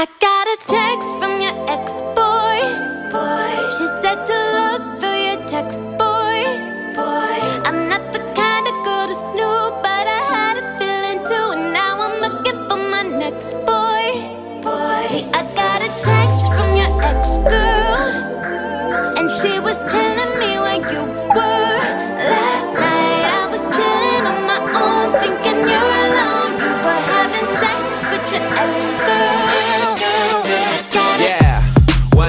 I got a text from your ex boy. Boy, she said to look through your text, boy. Boy, I'm not the kind of girl to snoop, but I had a feeling too, and now I'm looking for my next boy. Boy, see, I got a text from your ex girl, and she was telling me where you were last night. I was chilling on my own, thinking you're alone. You were having sex with your ex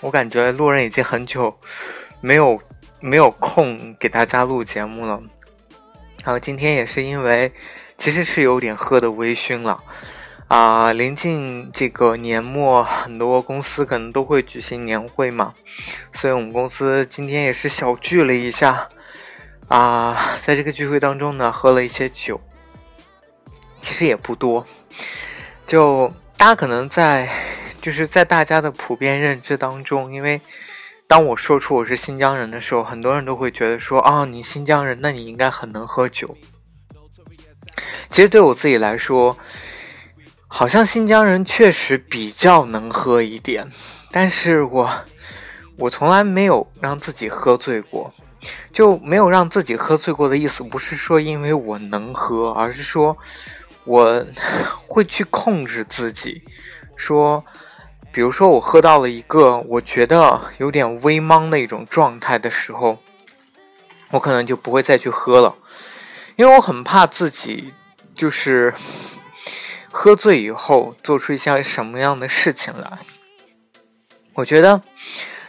我感觉路人已经很久没有没有空给大家录节目了。然后今天也是因为其实是有点喝的微醺了。啊、临近这个年末，很多公司可能都会举行年会嘛，所以我们公司今天也是小聚了一下。啊、在这个聚会当中呢，喝了一些酒，其实也不多，就大家可能在就是在大家的普遍认知当中，因为当我说出我是新疆人的时候，很多人都会觉得说啊、你新疆人，那你应该很能喝酒。其实对我自己来说，好像新疆人确实比较能喝一点，但是我我从来没有让自己喝醉过，就没有让自己喝醉过的意思，不是说因为我能喝，而是说我 会去控制自己，说，比如说我喝到了一个我觉得有点微茫的一种状态的时候，我可能就不会再去喝了，因为我很怕自己就是喝醉以后做出一些什么样的事情来。我觉得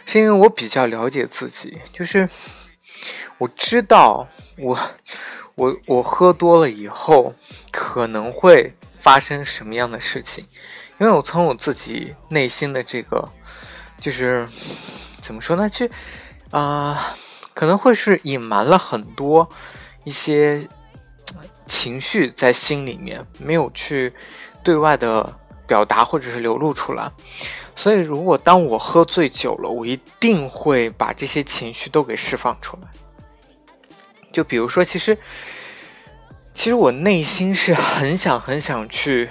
是因为我比较了解自己，就是我知道我我我喝多了以后可能会发生什么样的事情，因为我从我自己内心的这个就是怎么说呢，去啊、可能会是隐瞒了很多一些情绪在心里面，没有去对外的表达或者是流露出来。所以，如果当我喝醉酒了，我一定会把这些情绪都给释放出来。就比如说，其实，其实我内心是很想很想去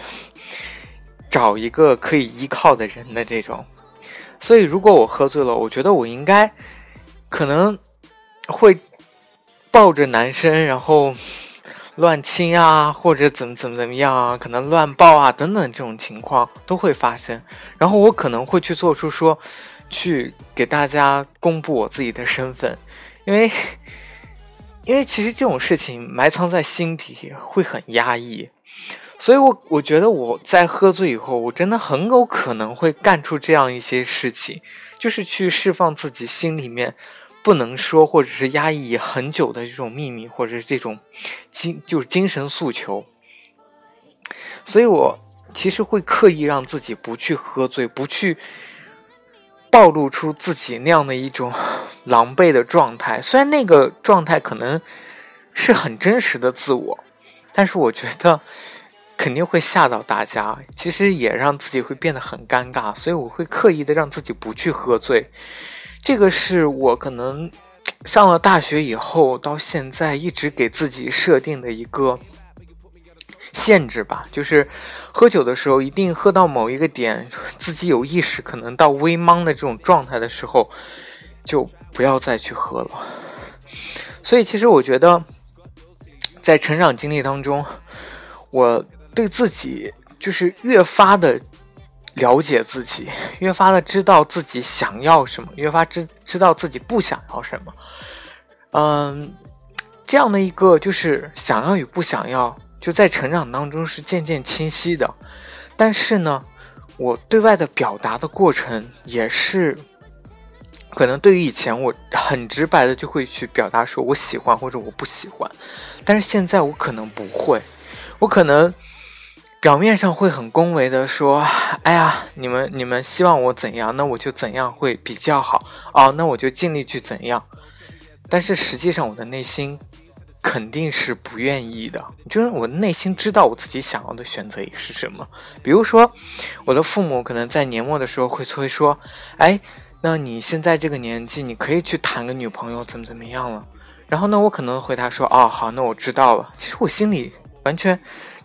找一个可以依靠的人的这种。所以，如果我喝醉了，我觉得我应该可能会抱着男生，然后乱亲啊，或者怎么怎么怎么样啊，可能乱抱啊等等这种情况都会发生。然后我可能会去做出说，去给大家公布我自己的身份，因为因为其实这种事情埋藏在心底会很压抑。所以我，我觉得我在喝醉以后，我真的很有可能会干出这样一些事情，就是去释放自己心里面不能说或者是压抑很久的这种秘密，或者是这种精就是精神诉求。所以我其实会刻意让自己不去喝醉，不去暴露出自己那样的一种 狼狈的状态。虽然那个状态可能是很真实的自我，但是我觉得肯定会吓到大家。其实也让自己会变得很尴尬，所以我会刻意的让自己不去喝醉。这个是我可能上了大学以后到现在一直给自己设定的一个限制吧，就是喝酒的时候一定喝到某一个点，自己有意识可能到微茫的这种状态的时候，就不要再去喝了。所以其实我觉得，在成长经历当中，我对自己就是越发的了解自己，越发的知道自己想要什么，越发知知道自己不想要什么。嗯，这样的一个就是想要与不想要，就在成长当中是渐渐清晰的。但是呢，我对外的表达的过程也是，可能对于以前我很直白的就会去表达说我喜欢或者我不喜欢，但是现在我可能不会，我可能表面上会很恭维的说：“哎呀，你们你们希望我怎样，那我就怎样会比较好哦，那我就尽力去怎样。”但是实际上，我的内心肯定是不愿意的，就是我内心知道我自己想要的选择是什么。比如说，我的父母可能在年末的时候会催说：“哎，那你现在这个年纪，你可以去谈个女朋友，怎么怎么样了？”然后呢，我可能回答说：“哦，好，那我知道了。”其实我心里完全。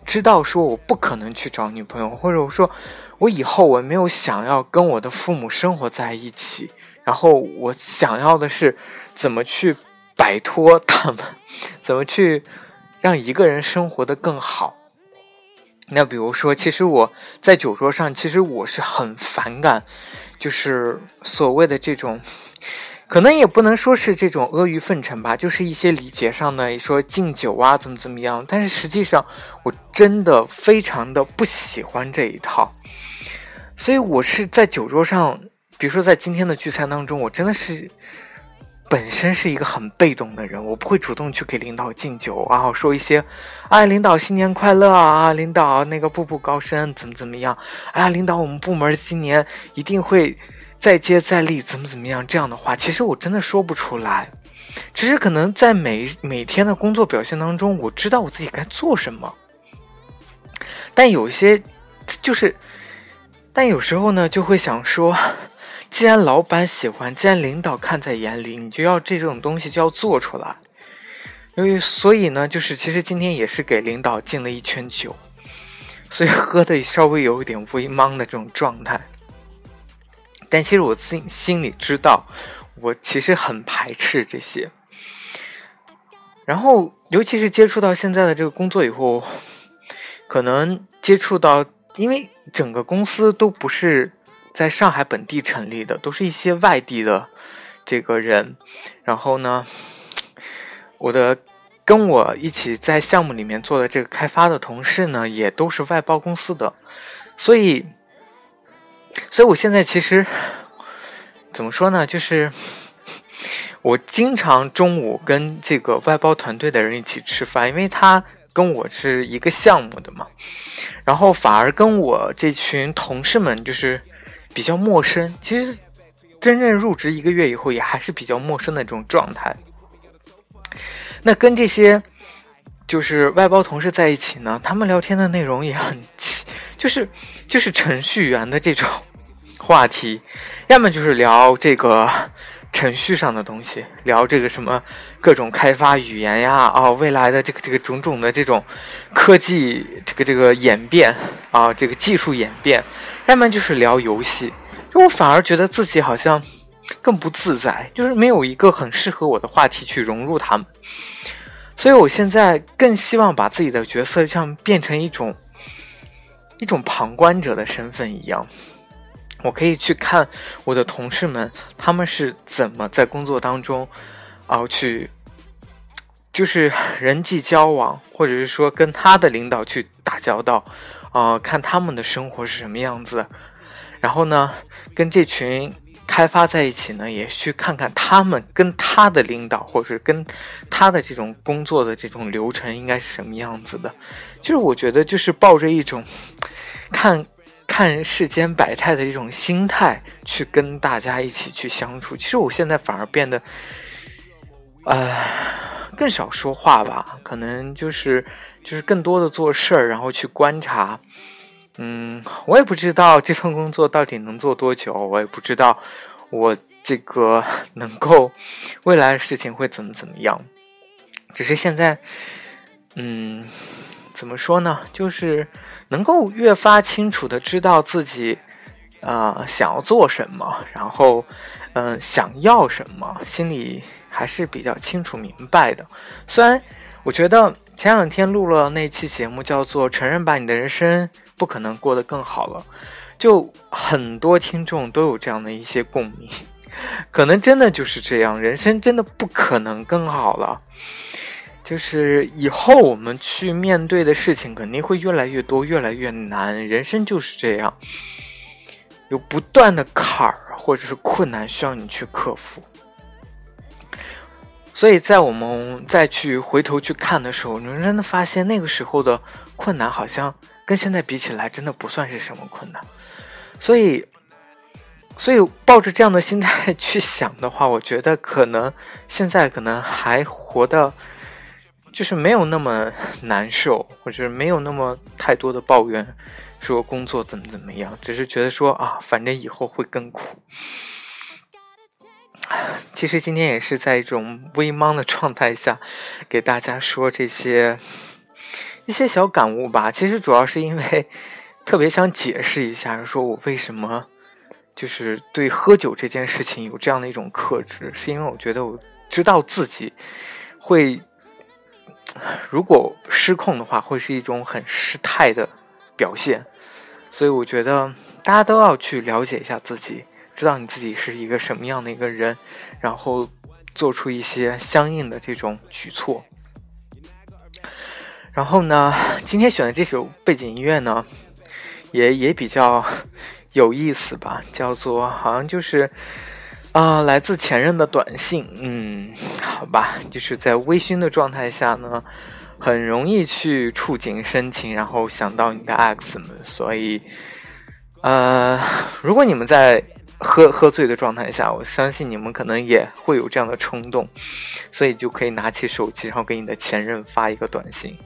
知道说我不可能去找女朋友，或者我说我以后我没有想要跟我的父母生活在一起，然后我想要的是怎么去摆脱他们，怎么去让一个人生活的更好。那比如说，其实我在酒桌上，其实我是很反感，就是所谓的这种。可能也不能说是这种阿谀奉承吧，就是一些礼节上的说敬酒啊，怎么怎么样。但是实际上，我真的非常的不喜欢这一套。所以我是在酒桌上，比如说在今天的聚餐当中，我真的是本身是一个很被动的人，我不会主动去给领导敬酒啊，说一些，哎，领导新年快乐啊，领导那个步步高升，怎么怎么样，哎，领导我们部门今年一定会。再接再厉，怎么怎么样？这样的话，其实我真的说不出来。只是可能在每每天的工作表现当中，我知道我自己该做什么。但有些就是，但有时候呢，就会想说，既然老板喜欢，既然领导看在眼里，你就要这种东西就要做出来。因为所以呢，就是其实今天也是给领导敬了一圈酒，所以喝的稍微有一点微茫的这种状态。但其实我自己心里知道，我其实很排斥这些。然后，尤其是接触到现在的这个工作以后，可能接触到，因为整个公司都不是在上海本地成立的，都是一些外地的这个人。然后呢，我的跟我一起在项目里面做的这个开发的同事呢，也都是外包公司的，所以。所以，我现在其实怎么说呢？就是 我经常中午跟这个外包团队的人一起吃饭，因为他跟我是一个项目的嘛。然后反而跟我这群同事们就是比较陌生。其实真正入职一个月以后，也还是比较陌生的这种状态。那跟这些就是外包同事在一起呢，他们聊天的内容也很奇。就是就是程序员的这种 话题，要么就是聊这个 程序上的东西，聊这个什么各种开发语言呀，哦，未来的这个这个种种的这种科技这个这个演变啊，这个技术演变，要么就是聊游戏。就我反而觉得自己好像更不自在，就是没有一个很适合我的话题去融入他们。所以我现在更希望把自己的角色像变成一种。一种旁观者的身份一样，我可以去看我的同事们，他们是怎么在工作当中，啊，去就是人际交往，或者是说跟他的领导去打交道，啊，看他们的生活是什么样子，然后呢，跟这群开发在一起呢，也去看看他们跟他的领导，或者是跟他的这种工作的这种流程应该是什么样子的，就是我觉得就是抱着一种。看，看世间百态的这种心态去跟大家一起去相处。其实我现在反而变得，呃，更少说话吧。可能就是就是更多的做事儿，然后去观察。嗯，我也不知道这份工作到底能做多久，我也不知道我这个能够未来的事情会怎么怎么样。只是现在，嗯。怎么说呢？就是能够越发清楚的知道自己，呃，想要做什么，然后，嗯，想要什么，心里还是比较清楚明白的。虽然我觉得前两天录了那期节目，叫做《承认吧，你的人生不可能过得更好了》，就很多听众都有这样的一些共鸣，可能真的就是这样，人生真的不可能更好了。就是以后我们去面对的事情肯定会越来越多，越来越难。人生就是这样，有不断的坎儿或者是困难需要你去克服。所以在我们再去回头去看的时候，你真的发现那个时候的困难好像跟现在比起来，真的不算是什么困难。所以，所以抱着这样的心态去想的话，我觉得可能现在可能还活的，就是没有那么难受，或者是没有那么太多的抱怨，说工作怎么怎么样，只是觉得说啊，反正以后会更苦。其实今天也是在一种微茫的状态下，给大家说这些一些小感悟吧。其实主要是因为特别想解释一下，说我为什么就是对喝酒这件事情有这样的一种克制，是因为我觉得我知道自己会如果失控的话，会是一种很失态的表现，所以我觉得大家都要去了解一下自己。知道你自己是一个什么样的一个人，然后做出一些相应的这种举措。然后呢，今天选的这首背景音乐呢，也也比较有意思吧，叫做好像就是啊，来自前任的短信。嗯，好吧，就是在微醺的状态下呢，很容易去触景生情，然后想到你的 X 们。所以，呃，如果你们在。喝喝醉的状态下，我相信你们可能也会有这样的冲动，所以就可以拿起手机，然后给你的前任发一个短信，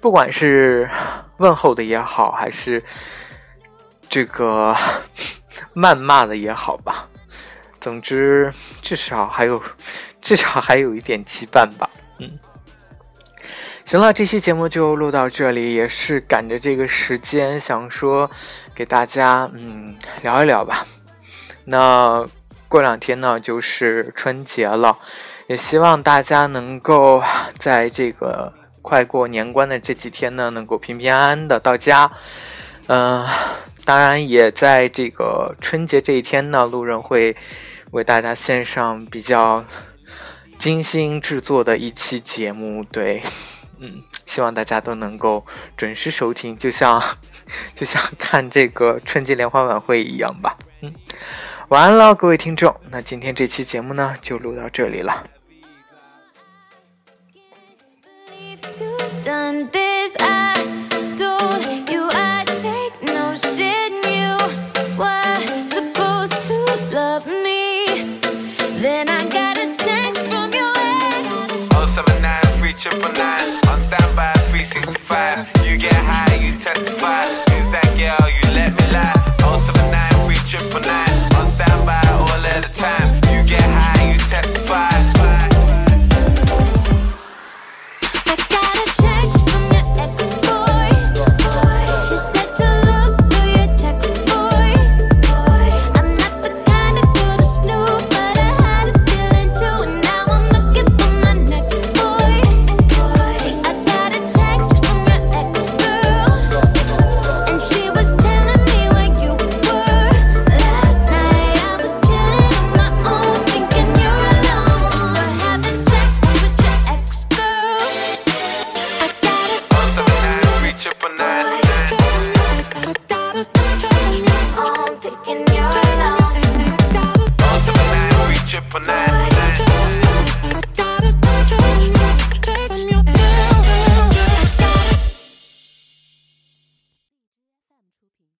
不管是问候的也好，还是这个 谩骂的也好吧，总之至少还有至少还有一点羁绊吧。嗯，行了，这期节目就录到这里，也是赶着这个时间，想说给大家嗯聊一聊吧。那过两天呢，就是春节了，也希望大家能够在这个快过年关的这几天呢，能够平平安安的到家。嗯，当然也在这个春节这一天呢，路人会为大家献上比较精心制作的一期节目。对，嗯，希望大家都能够准时收听，就像 就像看这个春节联欢晚会一样吧。嗯。晚安了，各位听众。那今天这期节目呢，就录到这里了。